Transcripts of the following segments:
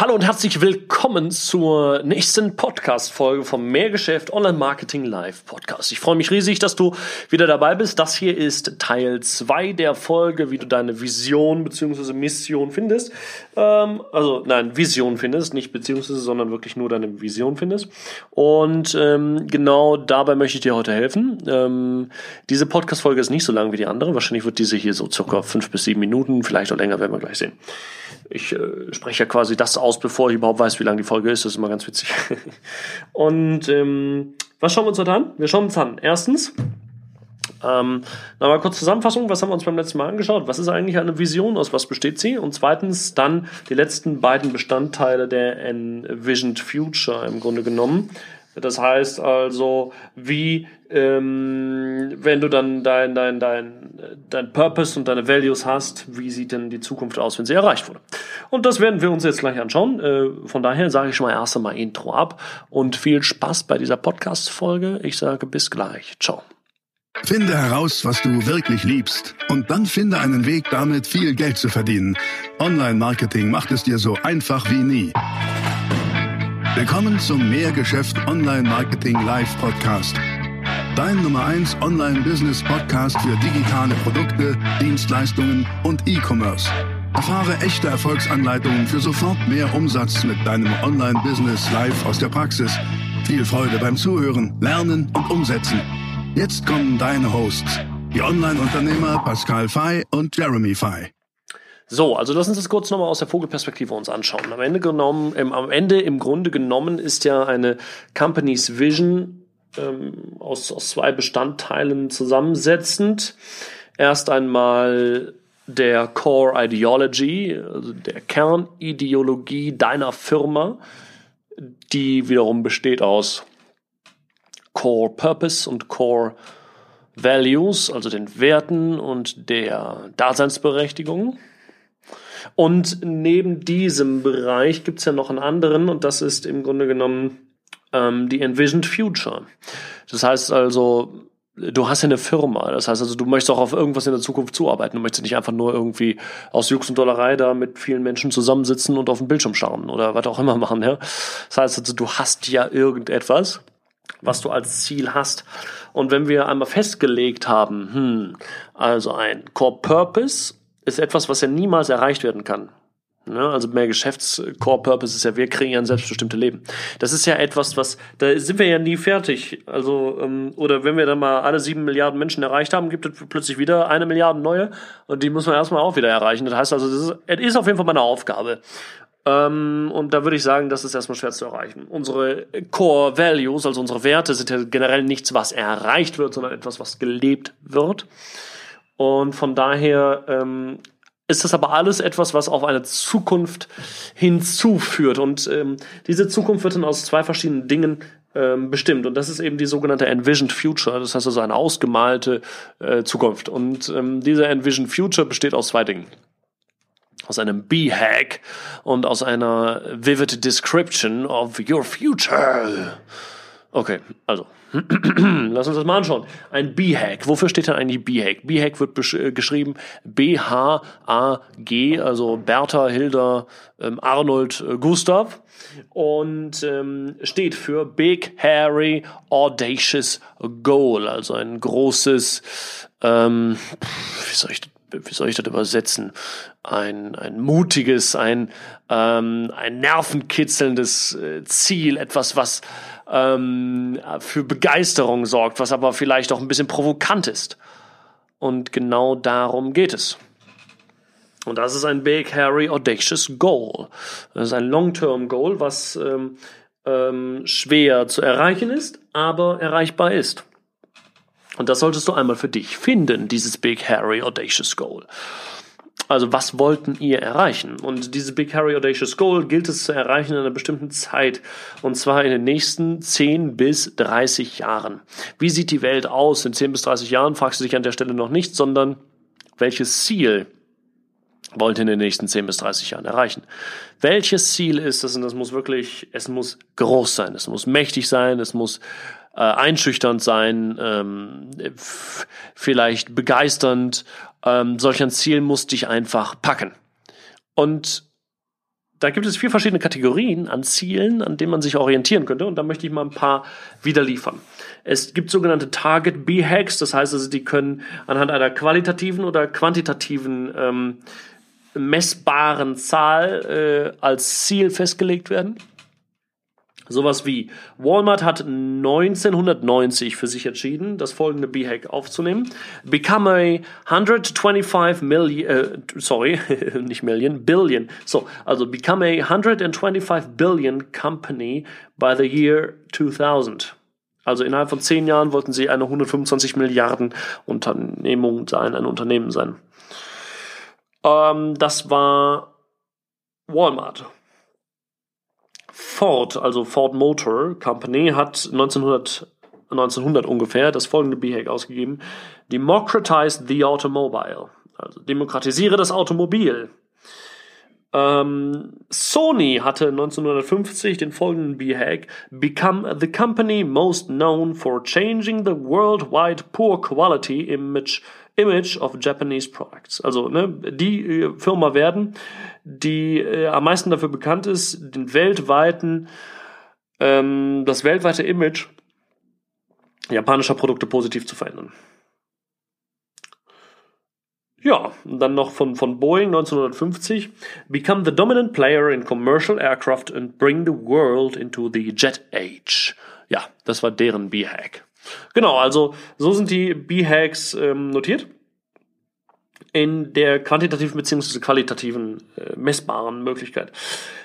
hallo und herzlich willkommen zur nächsten Podcast-Folge vom Mehrgeschäft Online Marketing Live Podcast. Ich freue mich riesig, dass du wieder dabei bist. Das hier ist Teil 2 der Folge, wie du deine Vision bzw. Mission findest. Ähm, also, nein, Vision findest, nicht beziehungsweise, sondern wirklich nur deine Vision findest. Und ähm, genau dabei möchte ich dir heute helfen. Ähm, diese Podcast-Folge ist nicht so lang wie die andere. Wahrscheinlich wird diese hier so circa fünf bis sieben Minuten, vielleicht auch länger, werden wir gleich sehen. Ich äh, spreche ja quasi das aus, bevor ich überhaupt weiß, wie lang die Folge ist. Das ist immer ganz witzig. Und ähm, was schauen wir uns heute an? Wir schauen uns an. Erstens, ähm, nochmal kurz Zusammenfassung, was haben wir uns beim letzten Mal angeschaut? Was ist eigentlich eine Vision, aus was besteht sie? Und zweitens dann die letzten beiden Bestandteile der Envisioned Future im Grunde genommen. Das heißt also, wie, ähm, wenn du dann dein, dein, dein, dein Purpose und deine Values hast, wie sieht denn die Zukunft aus, wenn sie erreicht wurde? Und das werden wir uns jetzt gleich anschauen. Äh, von daher sage ich schon mal erst einmal Intro ab und viel Spaß bei dieser Podcast-Folge. Ich sage bis gleich. Ciao. Finde heraus, was du wirklich liebst und dann finde einen Weg, damit viel Geld zu verdienen. Online-Marketing macht es dir so einfach wie nie. Willkommen zum Mehrgeschäft Online Marketing Live Podcast. Dein Nummer 1 Online Business Podcast für digitale Produkte, Dienstleistungen und E-Commerce. Erfahre echte Erfolgsanleitungen für sofort mehr Umsatz mit deinem Online Business live aus der Praxis. Viel Freude beim Zuhören, Lernen und Umsetzen. Jetzt kommen deine Hosts, die Online-Unternehmer Pascal Fay und Jeremy Fay. So, also lass uns das kurz nochmal aus der Vogelperspektive uns anschauen. Am Ende genommen, ähm, am Ende im Grunde genommen ist ja eine Company's Vision ähm, aus, aus zwei Bestandteilen zusammensetzend. Erst einmal der Core Ideology, also der Kernideologie deiner Firma, die wiederum besteht aus Core Purpose und Core Values, also den Werten und der Daseinsberechtigung. Und neben diesem Bereich gibt es ja noch einen anderen und das ist im Grunde genommen ähm, die Envisioned Future. Das heißt also, du hast ja eine Firma. Das heißt also, du möchtest auch auf irgendwas in der Zukunft zuarbeiten. Du möchtest nicht einfach nur irgendwie aus Jux und Dollerei da mit vielen Menschen zusammensitzen und auf den Bildschirm schauen oder was auch immer machen. Ja? Das heißt also, du hast ja irgendetwas, was du als Ziel hast. Und wenn wir einmal festgelegt haben, hm, also ein Core Purpose ist etwas, was ja niemals erreicht werden kann. Ne? Also mehr Geschäfts-Core-Purpose ist ja, wir kreieren selbstbestimmte Leben. Das ist ja etwas, was, da sind wir ja nie fertig. Also, ähm, oder wenn wir dann mal alle sieben Milliarden Menschen erreicht haben, gibt es plötzlich wieder eine Milliarde neue und die muss man erstmal auch wieder erreichen. Das heißt also, das ist, es ist auf jeden Fall meine Aufgabe. Ähm, und da würde ich sagen, das ist erstmal schwer zu erreichen. Unsere Core Values, also unsere Werte, sind ja generell nichts, was erreicht wird, sondern etwas, was gelebt wird. Und von daher ähm, ist das aber alles etwas, was auf eine Zukunft hinzuführt. Und ähm, diese Zukunft wird dann aus zwei verschiedenen Dingen ähm, bestimmt. Und das ist eben die sogenannte Envisioned Future. Das heißt also eine ausgemalte äh, Zukunft. Und ähm, diese Envisioned Future besteht aus zwei Dingen. Aus einem B-Hack und aus einer vivid description of your future. Okay, also Lass uns das mal anschauen. Ein B-Hack. Wofür steht denn eigentlich B-Hack? B-Hack wird äh, geschrieben B-H-A-G, also Bertha, Hilda, ähm, Arnold, äh, Gustav. Und ähm, steht für Big, Hairy, Audacious Goal. Also ein großes, ähm, wie soll ich wie soll ich das übersetzen? Ein, ein mutiges, ein, ähm, ein nervenkitzelndes äh, Ziel, etwas, was ähm, für Begeisterung sorgt, was aber vielleicht auch ein bisschen provokant ist. Und genau darum geht es. Und das ist ein Big, Hairy, Audacious Goal. Das ist ein Long-Term Goal, was ähm, ähm, schwer zu erreichen ist, aber erreichbar ist. Und das solltest du einmal für dich finden, dieses Big, Hairy, Audacious Goal. Also was wollten ihr erreichen? Und diese Big Harry Audacious Goal gilt es zu erreichen in einer bestimmten Zeit. Und zwar in den nächsten 10 bis 30 Jahren. Wie sieht die Welt aus in 10 bis 30 Jahren? Fragst du dich an der Stelle noch nicht, sondern welches Ziel wollt ihr in den nächsten 10 bis 30 Jahren erreichen? Welches Ziel ist das? Und das muss wirklich, es muss groß sein, es muss mächtig sein, es muss äh, einschüchternd sein, ähm, vielleicht begeisternd. Ähm, solch ein Ziel muss dich einfach packen. Und da gibt es vier verschiedene Kategorien an Zielen, an denen man sich orientieren könnte. Und da möchte ich mal ein paar wieder liefern. Es gibt sogenannte Target B-Hacks, das heißt also, die können anhand einer qualitativen oder quantitativen ähm, messbaren Zahl äh, als Ziel festgelegt werden. Sowas wie Walmart hat 1990 für sich entschieden, das folgende B-Hack aufzunehmen. Become a 125 million, äh, sorry, nicht Million, Billion. So, also become a 125 billion company by the year 2000. Also innerhalb von zehn Jahren wollten sie eine 125 Milliarden Unternehmung sein, ein Unternehmen sein. Ähm, das war Walmart. Ford, also Ford Motor Company, hat 1900, 1900 ungefähr das folgende B-Hack ausgegeben. Democratize the Automobile. Also demokratisiere das Automobil. Ähm, Sony hatte 1950 den folgenden B-Hack. Become the company most known for changing the worldwide poor quality image Image of Japanese Products. Also ne, die äh, Firma werden, die äh, am meisten dafür bekannt ist, den weltweiten, ähm, das weltweite Image japanischer Produkte positiv zu verändern. Ja, dann noch von, von Boeing 1950. Become the dominant player in commercial aircraft and bring the world into the jet age. Ja, das war deren B-Hack. Genau, also so sind die B-Hacks ähm, notiert in der quantitativen bzw. qualitativen äh, messbaren Möglichkeit.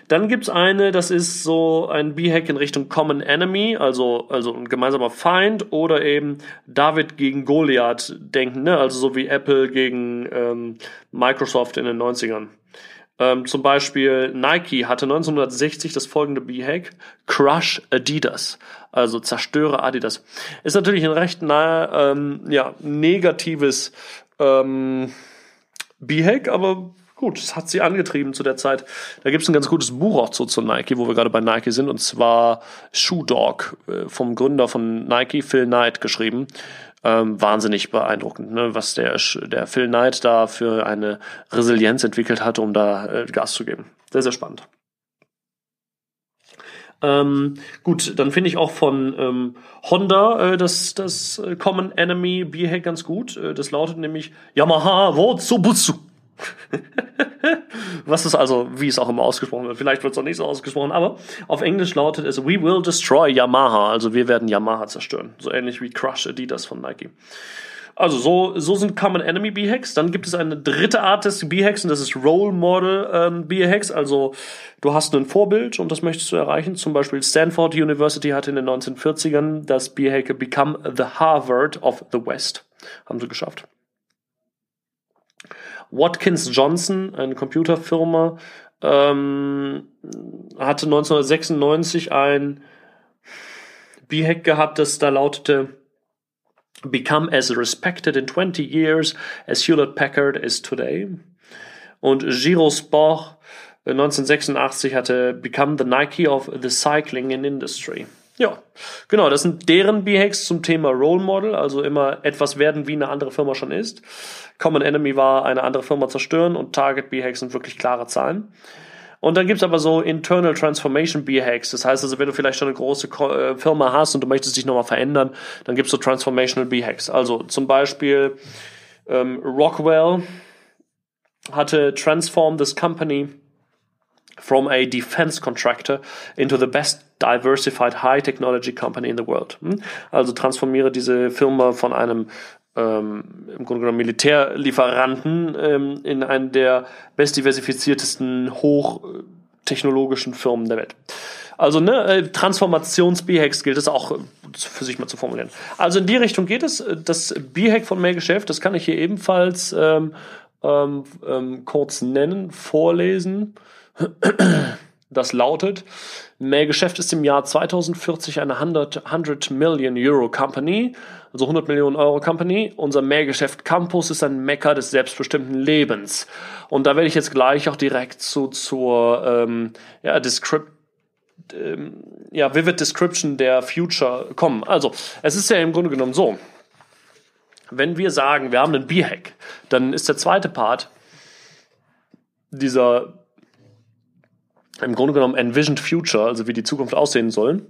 Dann gibt's eine, das ist so ein B-Hack in Richtung Common Enemy, also, also ein gemeinsamer Feind oder eben David gegen Goliath denken, ne? also so wie Apple gegen ähm, Microsoft in den 90ern. Ähm, zum Beispiel Nike hatte 1960 das folgende B-Hack, Crush Adidas, also zerstöre Adidas. Ist natürlich ein recht nahe, ähm, ja, negatives ähm, B-Hack, aber gut, es hat sie angetrieben zu der Zeit. Da gibt es ein ganz gutes Buch auch zu, zu Nike, wo wir gerade bei Nike sind, und zwar Shoe Dog äh, vom Gründer von Nike, Phil Knight, geschrieben. Ähm, wahnsinnig beeindruckend, ne? was der, der Phil Knight da für eine Resilienz entwickelt hat, um da äh, Gas zu geben. Sehr, sehr spannend. Ähm, gut, dann finde ich auch von ähm, Honda äh, das, das äh, Common Enemy B-Hack ganz gut. Äh, das lautet nämlich Yamaha Wotsubutsu. Was ist also, wie es auch immer ausgesprochen wird. Vielleicht wird es auch nicht so ausgesprochen, aber auf Englisch lautet es We will destroy Yamaha. Also wir werden Yamaha zerstören. So ähnlich wie Crush Adidas von Nike. Also so, so sind Common Enemy B-Hacks. Dann gibt es eine dritte Art des B-Hacks und das ist Role Model ähm, B-Hacks. Also du hast ein Vorbild und das möchtest du erreichen. Zum Beispiel Stanford University hatte in den 1940ern das B-Hack Become the Harvard of the West. Haben sie geschafft. Watkins Johnson, eine Computerfirma, ähm, hatte 1996 ein B-Hack gehabt, das da lautete become as respected in 20 years as Hewlett Packard is today. Und Giro Sport 1986 äh, hatte Become the Nike of the Cycling in Industry. Ja, genau, das sind deren B-Hacks zum Thema Role Model, also immer etwas werden, wie eine andere Firma schon ist. Common Enemy war eine andere Firma zerstören und Target B-Hacks sind wirklich klare Zahlen. Und dann gibt's aber so Internal Transformation B-Hacks. Das heißt also, wenn du vielleicht schon eine große äh, Firma hast und du möchtest dich nochmal verändern, dann gibt's so Transformational B-Hacks. Also zum Beispiel ähm, Rockwell hatte transformed this company from a defense contractor into the best diversified high technology company in the world. Hm? Also transformiere diese Firma von einem ähm, im Grunde genommen Militärlieferanten ähm, in einen der bestdiversifiziertesten hochtechnologischen Firmen der Welt. Also ne, äh, Transformations-B-Hacks gilt es auch äh, für sich mal zu formulieren. Also in die Richtung geht es. Das B-Hack von Mailgeschäft, das kann ich hier ebenfalls ähm, ähm, ähm, kurz nennen, vorlesen. Das lautet, Mailgeschäft ist im Jahr 2040 eine 100, 100 Million Euro Company also 100 Millionen Euro Company. Unser Mehrgeschäft Campus ist ein Mecker des selbstbestimmten Lebens. Und da werde ich jetzt gleich auch direkt zu, zur ähm, ja, Descript ähm, ja, Vivid Description der Future kommen. Also, es ist ja im Grunde genommen so, wenn wir sagen, wir haben einen B-Hack, dann ist der zweite Part dieser im Grunde genommen Envisioned Future, also wie die Zukunft aussehen soll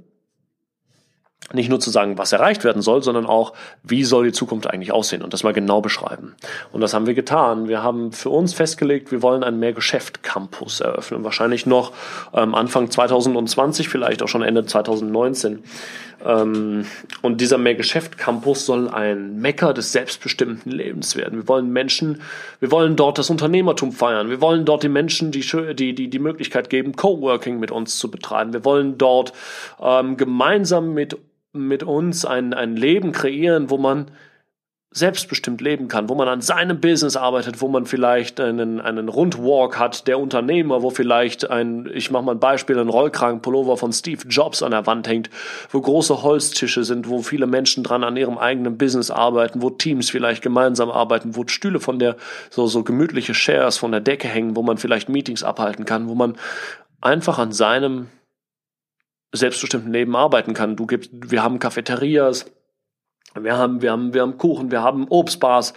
nicht nur zu sagen, was erreicht werden soll, sondern auch, wie soll die Zukunft eigentlich aussehen und das mal genau beschreiben. Und das haben wir getan. Wir haben für uns festgelegt, wir wollen einen Mehrgeschäft-Campus eröffnen. Wahrscheinlich noch ähm, Anfang 2020, vielleicht auch schon Ende 2019. Ähm, und dieser Mehrgeschäft-Campus soll ein Mecker des selbstbestimmten Lebens werden. Wir wollen Menschen, wir wollen dort das Unternehmertum feiern. Wir wollen dort den Menschen die, die, die, die Möglichkeit geben, Coworking mit uns zu betreiben. Wir wollen dort ähm, gemeinsam mit mit uns ein, ein Leben kreieren, wo man selbstbestimmt leben kann, wo man an seinem Business arbeitet, wo man vielleicht einen, einen Rundwalk hat, der Unternehmer, wo vielleicht ein, ich mache mal ein Beispiel, ein Rollkragenpullover von Steve Jobs an der Wand hängt, wo große Holztische sind, wo viele Menschen dran an ihrem eigenen Business arbeiten, wo Teams vielleicht gemeinsam arbeiten, wo Stühle von der, so, so gemütliche Shares von der Decke hängen, wo man vielleicht Meetings abhalten kann, wo man einfach an seinem selbstbestimmten Leben arbeiten kann. Du gibst, wir haben Cafeterias, wir haben, wir haben, wir haben Kuchen, wir haben Obstbars,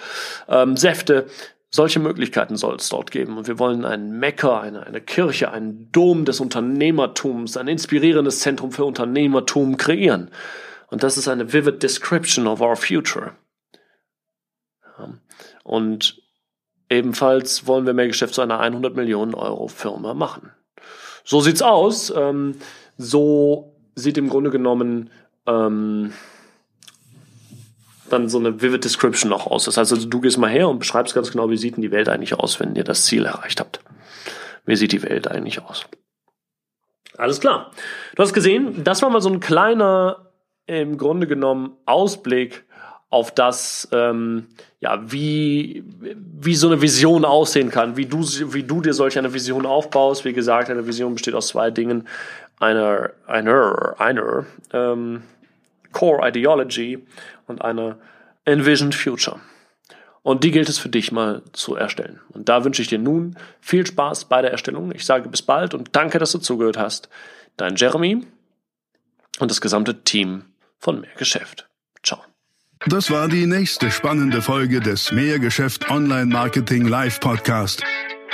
ähm, Säfte. Solche Möglichkeiten soll es dort geben. Und wir wollen ein Mecker, eine, eine Kirche, einen Dom des Unternehmertums, ein inspirierendes Zentrum für Unternehmertum kreieren. Und das ist eine vivid description of our future. Und ebenfalls wollen wir mehr Geschäft zu einer 100 Millionen Euro Firma machen. So sieht's aus. Ähm, so sieht im Grunde genommen ähm, dann so eine Vivid Description auch aus. Das heißt also, du gehst mal her und beschreibst ganz genau, wie sieht denn die Welt eigentlich aus, wenn ihr das Ziel erreicht habt. Wie sieht die Welt eigentlich aus? Alles klar. Du hast gesehen, das war mal so ein kleiner, im Grunde genommen, Ausblick auf das, ähm, ja, wie, wie so eine Vision aussehen kann, wie du, wie du dir solch eine Vision aufbaust. Wie gesagt, eine Vision besteht aus zwei Dingen einer, einer, einer ähm, Core Ideology und einer Envisioned Future. Und die gilt es für dich mal zu erstellen. Und da wünsche ich dir nun viel Spaß bei der Erstellung. Ich sage bis bald und danke, dass du zugehört hast. Dein Jeremy und das gesamte Team von Mehrgeschäft. Ciao. Das war die nächste spannende Folge des Mehrgeschäft Online Marketing Live Podcast.